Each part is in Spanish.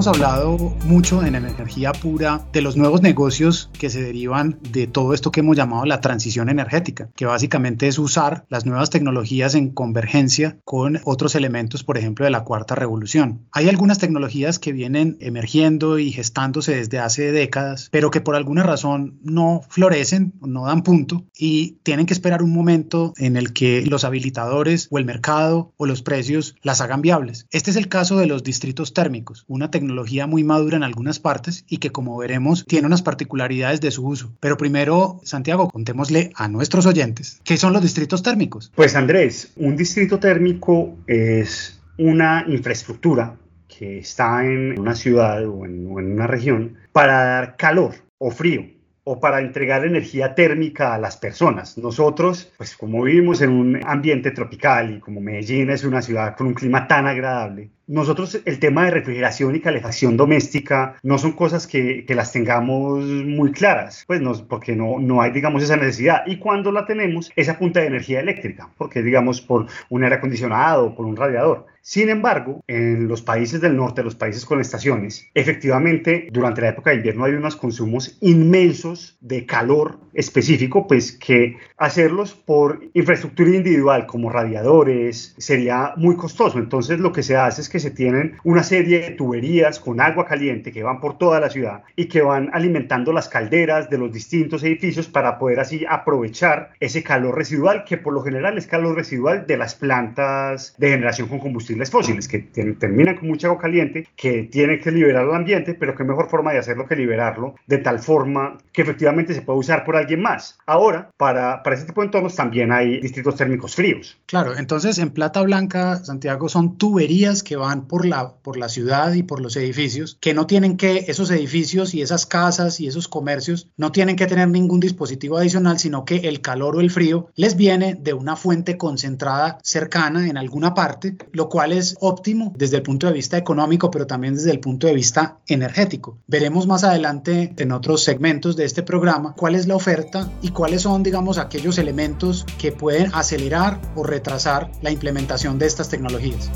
Hemos hablado mucho en energía pura de los nuevos negocios que se derivan de todo esto que hemos llamado la transición energética, que básicamente es usar las nuevas tecnologías en convergencia con otros elementos, por ejemplo, de la cuarta revolución. Hay algunas tecnologías que vienen emergiendo y gestándose desde hace décadas, pero que por alguna razón no florecen, no dan punto y tienen que esperar un momento en el que los habilitadores o el mercado o los precios las hagan viables. Este es el caso de los distritos térmicos, una tecnología muy madura en algunas partes y que como veremos tiene unas particularidades de su uso. Pero primero, Santiago, contémosle a nuestros oyentes qué son los distritos térmicos. Pues Andrés, un distrito térmico es una infraestructura que está en una ciudad o en, o en una región para dar calor o frío o para entregar energía térmica a las personas. Nosotros, pues como vivimos en un ambiente tropical y como Medellín es una ciudad con un clima tan agradable, nosotros el tema de refrigeración y calefacción doméstica no son cosas que, que las tengamos muy claras, pues no, porque no, no hay, digamos, esa necesidad. Y cuando la tenemos, esa punta de energía eléctrica, porque digamos por un aire acondicionado o por un radiador. Sin embargo, en los países del norte, los países con estaciones, efectivamente, durante la época de invierno hay unos consumos inmensos de calor específico, pues que hacerlos por infraestructura individual como radiadores sería muy costoso. Entonces, lo que se hace es que se tienen una serie de tuberías con agua caliente que van por toda la ciudad y que van alimentando las calderas de los distintos edificios para poder así aprovechar ese calor residual que por lo general es calor residual de las plantas de generación con combustibles fósiles que terminan con mucha agua caliente que tiene que liberar al ambiente, pero qué mejor forma de hacerlo que liberarlo de tal forma que efectivamente se puede usar por alguien más. Ahora, para, para ese tipo de entornos también hay distritos térmicos fríos. Claro, entonces en Plata Blanca, Santiago, son tuberías que van por la, por la ciudad y por los edificios, que no tienen que, esos edificios y esas casas y esos comercios no tienen que tener ningún dispositivo adicional, sino que el calor o el frío les viene de una fuente concentrada cercana en alguna parte, lo cual es óptimo desde el punto de vista económico, pero también desde el punto de vista energético. Veremos más adelante en otros segmentos de este programa cuál es la oferta y cuáles son, digamos, aquellos elementos que pueden acelerar o retrasar la implementación de estas tecnologías.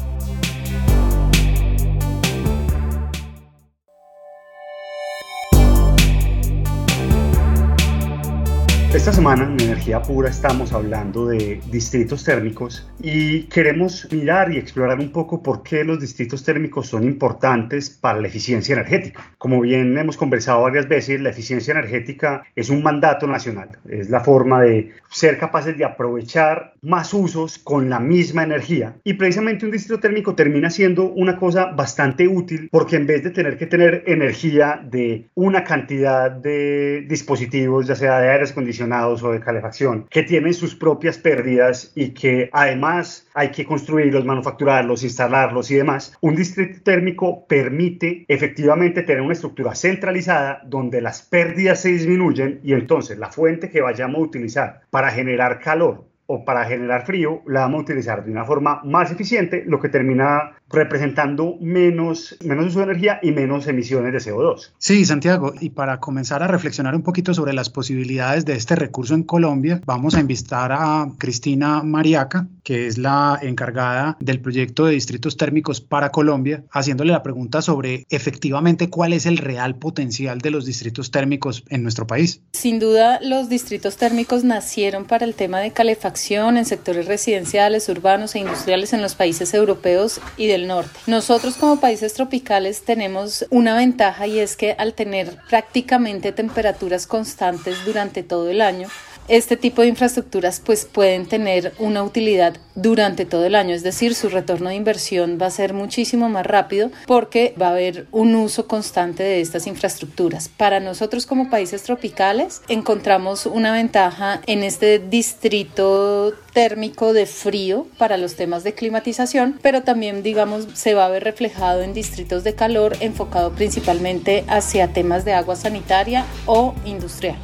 Esta semana en Energía Pura estamos hablando de distritos térmicos y queremos mirar y explorar un poco por qué los distritos térmicos son importantes para la eficiencia energética. Como bien hemos conversado varias veces, la eficiencia energética es un mandato nacional, es la forma de ser capaces de aprovechar más usos con la misma energía y precisamente un distrito térmico termina siendo una cosa bastante útil porque en vez de tener que tener energía de una cantidad de dispositivos, ya sea de aires acondicionados, o de calefacción, que tienen sus propias pérdidas y que además hay que construirlos, manufacturarlos, instalarlos y demás, un distrito térmico permite efectivamente tener una estructura centralizada donde las pérdidas se disminuyen y entonces la fuente que vayamos a utilizar para generar calor o para generar frío la vamos a utilizar de una forma más eficiente, lo que termina representando menos, menos uso de energía y menos emisiones de CO2. Sí, Santiago, y para comenzar a reflexionar un poquito sobre las posibilidades de este recurso en Colombia, vamos a invitar a Cristina Mariaca, que es la encargada del proyecto de distritos térmicos para Colombia, haciéndole la pregunta sobre efectivamente cuál es el real potencial de los distritos térmicos en nuestro país. Sin duda, los distritos térmicos nacieron para el tema de calefacción en sectores residenciales, urbanos e industriales en los países europeos y del norte. Nosotros como países tropicales tenemos una ventaja y es que al tener prácticamente temperaturas constantes durante todo el año, este tipo de infraestructuras pues pueden tener una utilidad durante todo el año, es decir, su retorno de inversión va a ser muchísimo más rápido porque va a haber un uso constante de estas infraestructuras. Para nosotros como países tropicales encontramos una ventaja en este distrito térmico de frío para los temas de climatización, pero también digamos se va a ver reflejado en distritos de calor enfocado principalmente hacia temas de agua sanitaria o industrial.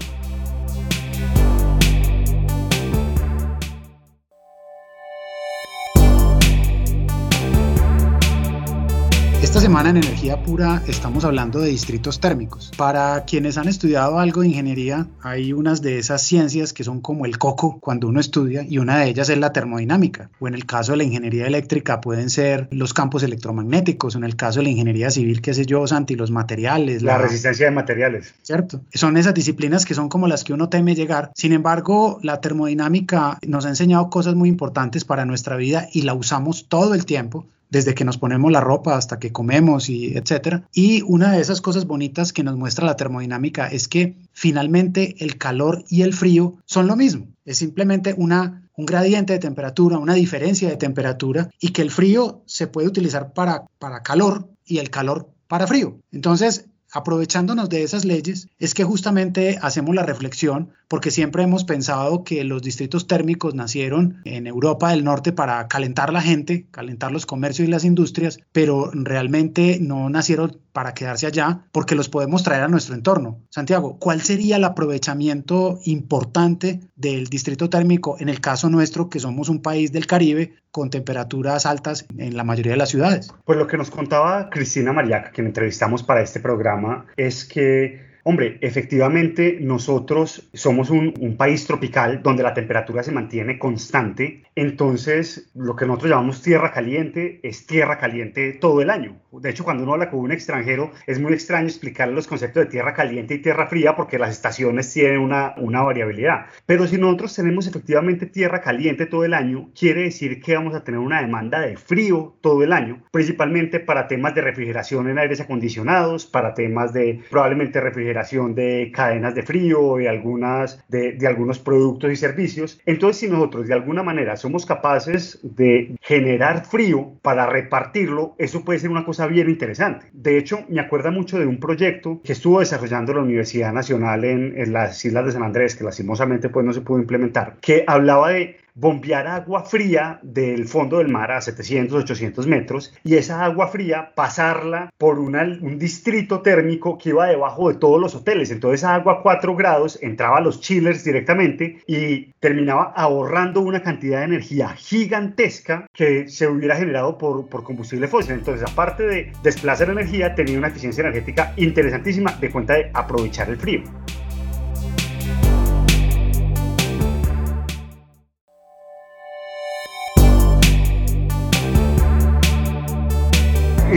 Esta semana en Energía Pura estamos hablando de distritos térmicos. Para quienes han estudiado algo de ingeniería, hay unas de esas ciencias que son como el coco cuando uno estudia y una de ellas es la termodinámica. O en el caso de la ingeniería eléctrica pueden ser los campos electromagnéticos, o en el caso de la ingeniería civil, qué sé yo, Santi, los materiales. La, la resistencia de materiales. Cierto. Son esas disciplinas que son como las que uno teme llegar. Sin embargo, la termodinámica nos ha enseñado cosas muy importantes para nuestra vida y la usamos todo el tiempo desde que nos ponemos la ropa hasta que comemos y etcétera. Y una de esas cosas bonitas que nos muestra la termodinámica es que finalmente el calor y el frío son lo mismo. Es simplemente una un gradiente de temperatura, una diferencia de temperatura y que el frío se puede utilizar para, para calor y el calor para frío. Entonces, aprovechándonos de esas leyes, es que justamente hacemos la reflexión, porque siempre hemos pensado que los distritos térmicos nacieron en Europa del Norte para calentar la gente, calentar los comercios y las industrias, pero realmente no nacieron para quedarse allá, porque los podemos traer a nuestro entorno. Santiago, ¿cuál sería el aprovechamiento importante del distrito térmico en el caso nuestro, que somos un país del Caribe con temperaturas altas en la mayoría de las ciudades? Pues lo que nos contaba Cristina Mariaca, quien entrevistamos para este programa, es que Hombre, efectivamente nosotros somos un, país tropical donde la temperatura se mantiene constante, entonces lo que nosotros llamamos tierra caliente es tierra caliente todo el año. De hecho, cuando uno habla con un extranjero es muy extraño explicarle los conceptos de tierra caliente y tierra fría porque las estaciones tienen una, una variabilidad. Pero si nosotros tenemos efectivamente tierra caliente todo el año, quiere decir que vamos a tener una demanda de frío todo el año, principalmente para temas de refrigeración en aires acondicionados, para temas de probablemente refrigeración de cadenas de frío y algunas de, de algunos productos y servicios. Entonces, si nosotros de alguna manera somos capaces de generar frío para repartirlo, eso puede ser una cosa bien interesante. De hecho, me acuerda mucho de un proyecto que estuvo desarrollando la Universidad Nacional en, en las Islas de San Andrés, que lastimosamente pues no se pudo implementar, que hablaba de bombear agua fría del fondo del mar a 700, 800 metros y esa agua fría pasarla por un distrito térmico que iba debajo de todos los hoteles. Entonces esa agua a 4 grados entraba a los chillers directamente y terminaba ahorrando una cantidad de energía gigantesca que se hubiera generado por, por combustible fósil. Entonces aparte de desplazar energía, tenía una eficiencia energética interesantísima de cuenta de aprovechar el frío.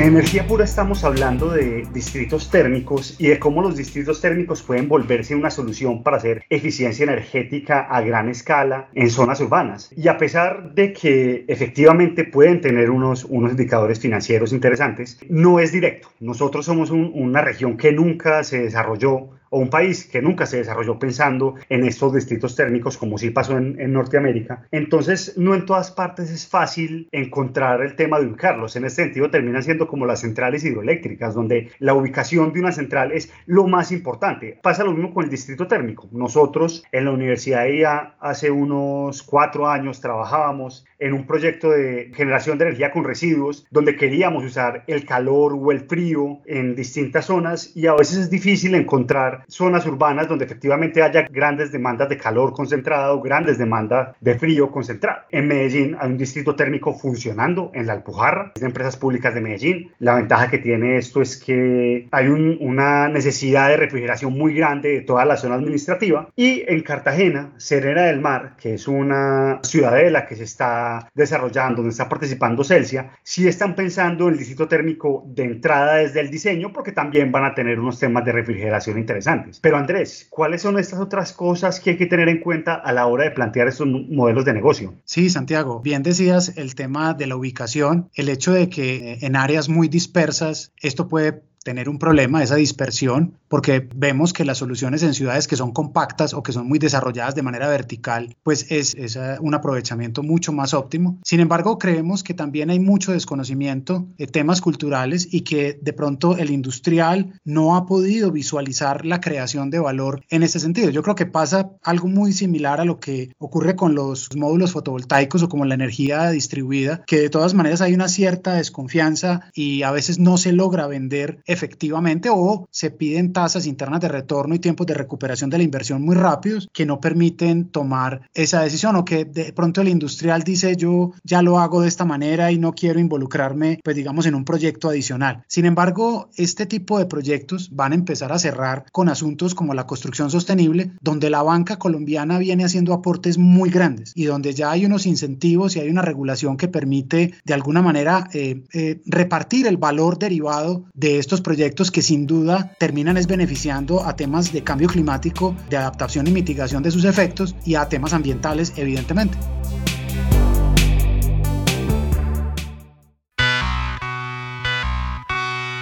Energía pura estamos hablando de distritos térmicos y de cómo los distritos térmicos pueden volverse una solución para hacer eficiencia energética a gran escala en zonas urbanas. Y a pesar de que efectivamente pueden tener unos, unos indicadores financieros interesantes, no es directo. Nosotros somos una región que nunca se desarrolló o un país que nunca se desarrolló pensando en estos distritos térmicos como sí pasó en, Norteamérica. Entonces, no en todas partes es fácil encontrar el tema de ubicarlos. En este sentido, terminan siendo como las centrales hidroeléctricas, donde la ubicación de una central es lo más importante. Pasa lo mismo con el distrito térmico. Nosotros en la Universidad de IA hace unos cuatro años trabajábamos en un proyecto de generación de energía con residuos, donde queríamos usar el calor o el frío en distintas zonas y a veces es difícil encontrar zonas urbanas donde efectivamente haya grandes demandas de calor concentrado, grandes demandas de frío concentrado. En Medellín hay un distrito térmico funcionando en la Alpujarra, de empresas públicas de Medellín. La ventaja que tiene esto es que hay una necesidad de refrigeración muy grande de toda la zona administrativa. Y en Cartagena, Serena del Mar, que es una ciudadela que se está desarrollando, donde está participando Celsia, sí están pensando en el distrito térmico de entrada desde el diseño porque también van a tener unos temas de refrigeración interesantes. Pero Andrés, ¿cuáles son estas otras cosas que hay que tener en cuenta a la hora de plantear estos modelos de negocio? Sí, Santiago, bien decías el tema de la ubicación, el hecho de que en áreas muy dispersas esto puede tener un problema, esa dispersión, porque vemos que las soluciones en ciudades que son compactas o que son muy desarrolladas de manera vertical, pues es, es un aprovechamiento mucho más óptimo. Sin embargo, creemos que también hay mucho desconocimiento de temas culturales y que de pronto el industrial no ha podido visualizar la creación de valor en ese sentido. Yo creo que pasa algo muy similar a lo que ocurre con los módulos fotovoltaicos o como la energía distribuida, que de todas maneras hay una cierta desconfianza y a veces no se logra vender efectivamente o se piden tasas internas de retorno y tiempos de recuperación de la inversión muy rápidos que no permiten tomar esa decisión o que de pronto el industrial dice yo ya lo hago de esta manera y no quiero involucrarme pues digamos en un proyecto adicional. Sin embargo, este tipo de proyectos van a empezar a cerrar con asuntos como la construcción sostenible, donde la banca colombiana viene haciendo aportes muy grandes y donde ya hay unos incentivos y hay una regulación que permite de alguna manera eh, eh, repartir el valor derivado de estos proyectos que sin duda terminan es beneficiando a temas de cambio climático, de adaptación y mitigación de sus efectos y a temas ambientales evidentemente.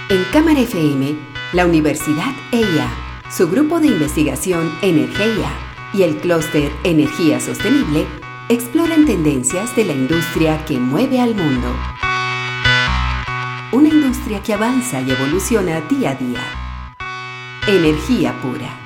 En Cámara FM, la Universidad EIA, su grupo de investigación Energía y el clúster Energía Sostenible exploran tendencias de la industria que mueve al mundo. Una industria que avanza y evoluciona día a día. Energía pura.